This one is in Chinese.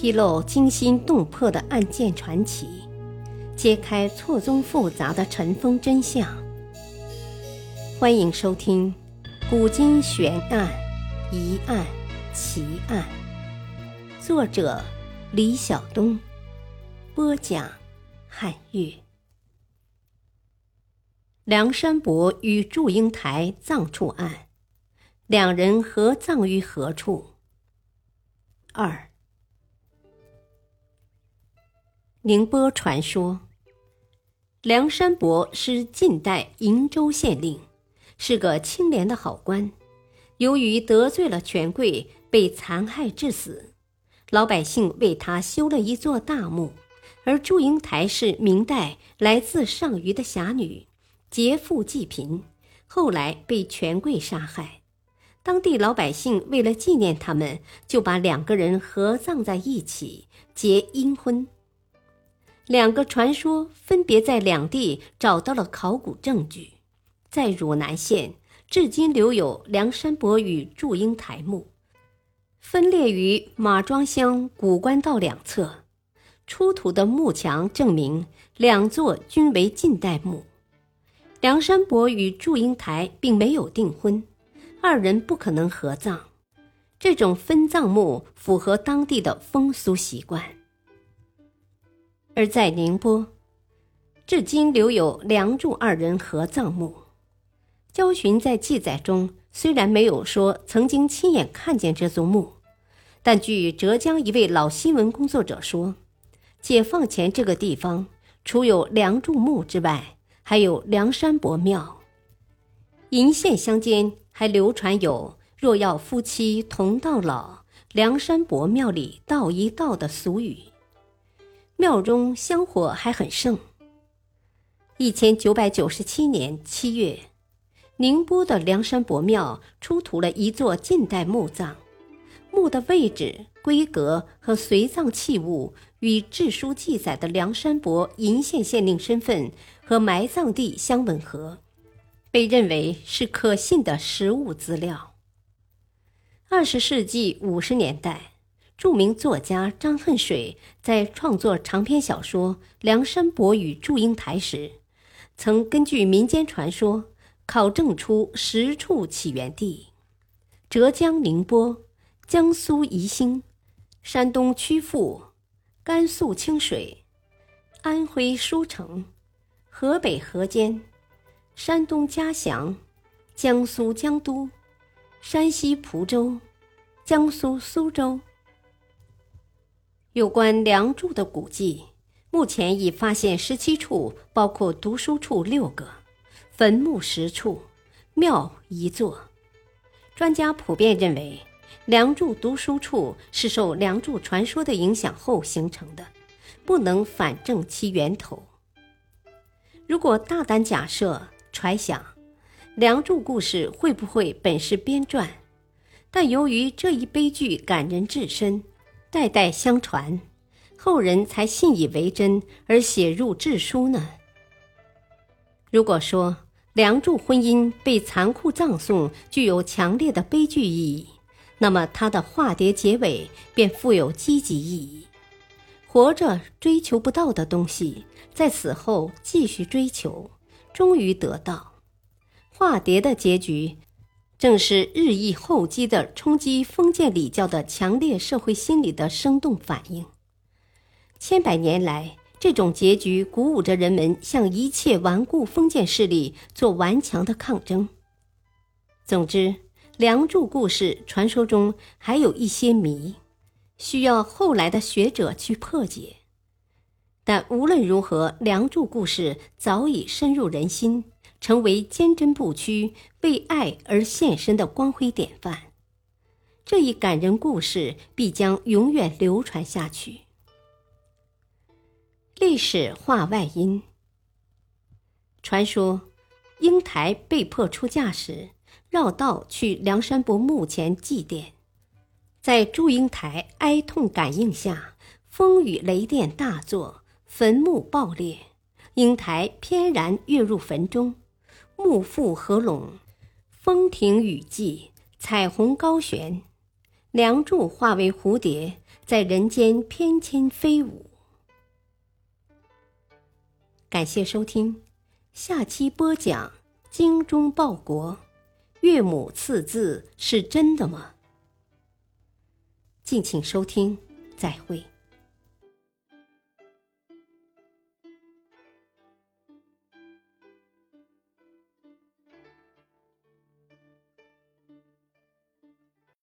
披露惊心动魄的案件传奇，揭开错综复杂的尘封真相。欢迎收听《古今悬案、疑案、奇案》，作者李晓东，播讲汉月。梁山伯与祝英台葬处案，两人合葬于何处？二。宁波传说，梁山伯是晋代瀛州县令，是个清廉的好官。由于得罪了权贵，被残害致死。老百姓为他修了一座大墓。而祝英台是明代来自上虞的侠女，劫富济贫，后来被权贵杀害。当地老百姓为了纪念他们，就把两个人合葬在一起，结阴婚。两个传说分别在两地找到了考古证据，在汝南县至今留有梁山伯与祝英台墓，分列于马庄乡古关道两侧。出土的墓墙证明两座均为晋代墓。梁山伯与祝英台并没有订婚，二人不可能合葬。这种分葬墓符合当地的风俗习惯。而在宁波，至今留有梁祝二人合葬墓。焦循在记载中虽然没有说曾经亲眼看见这座墓，但据浙江一位老新闻工作者说，解放前这个地方除有梁祝墓之外，还有梁山伯庙。鄞县乡间还流传有“若要夫妻同到老，梁山伯庙里道一道”的俗语。庙中香火还很盛。一千九百九十七年七月，宁波的梁山伯庙出土了一座近代墓葬，墓的位置、规格和随葬器物与志书记载的梁山伯鄞县县令身份和埋葬地相吻合，被认为是可信的实物资料。二十世纪五十年代。著名作家张恨水在创作长篇小说《梁山伯与祝英台》时，曾根据民间传说考证出十处起源地：浙江宁波、江苏宜兴、山东曲阜、甘肃清水、安徽舒城、河北河间、山东嘉祥、江苏江都、山西蒲州、江苏苏州。有关梁祝的古迹，目前已发现十七处，包括读书处六个，坟墓十处，庙一座。专家普遍认为，梁祝读书处是受梁祝传说的影响后形成的，不能反证其源头。如果大胆假设、揣想，梁祝故事会不会本是编撰？但由于这一悲剧感人至深。代代相传，后人才信以为真而写入志书呢。如果说梁祝婚姻被残酷葬送具有强烈的悲剧意义，那么他的化蝶结尾便富有积极意义。活着追求不到的东西，在死后继续追求，终于得到。化蝶的结局。正是日益厚积的冲击封建礼教的强烈社会心理的生动反应。千百年来，这种结局鼓舞着人们向一切顽固封建势力做顽强的抗争。总之，梁祝故事传说中还有一些谜，需要后来的学者去破解。但无论如何，梁祝故事早已深入人心。成为坚贞不屈、为爱而献身的光辉典范，这一感人故事必将永远流传下去。历史话外音：传说，英台被迫出嫁时，绕道去梁山伯墓前祭奠，在祝英台哀痛感应下，风雨雷电大作，坟墓爆裂，英台翩然跃入坟中。幕覆合拢，风停雨霁，彩虹高悬。梁祝化为蝴蝶，在人间翩跹飞舞。感谢收听，下期播讲《精忠报国》，岳母刺字是真的吗？敬请收听，再会。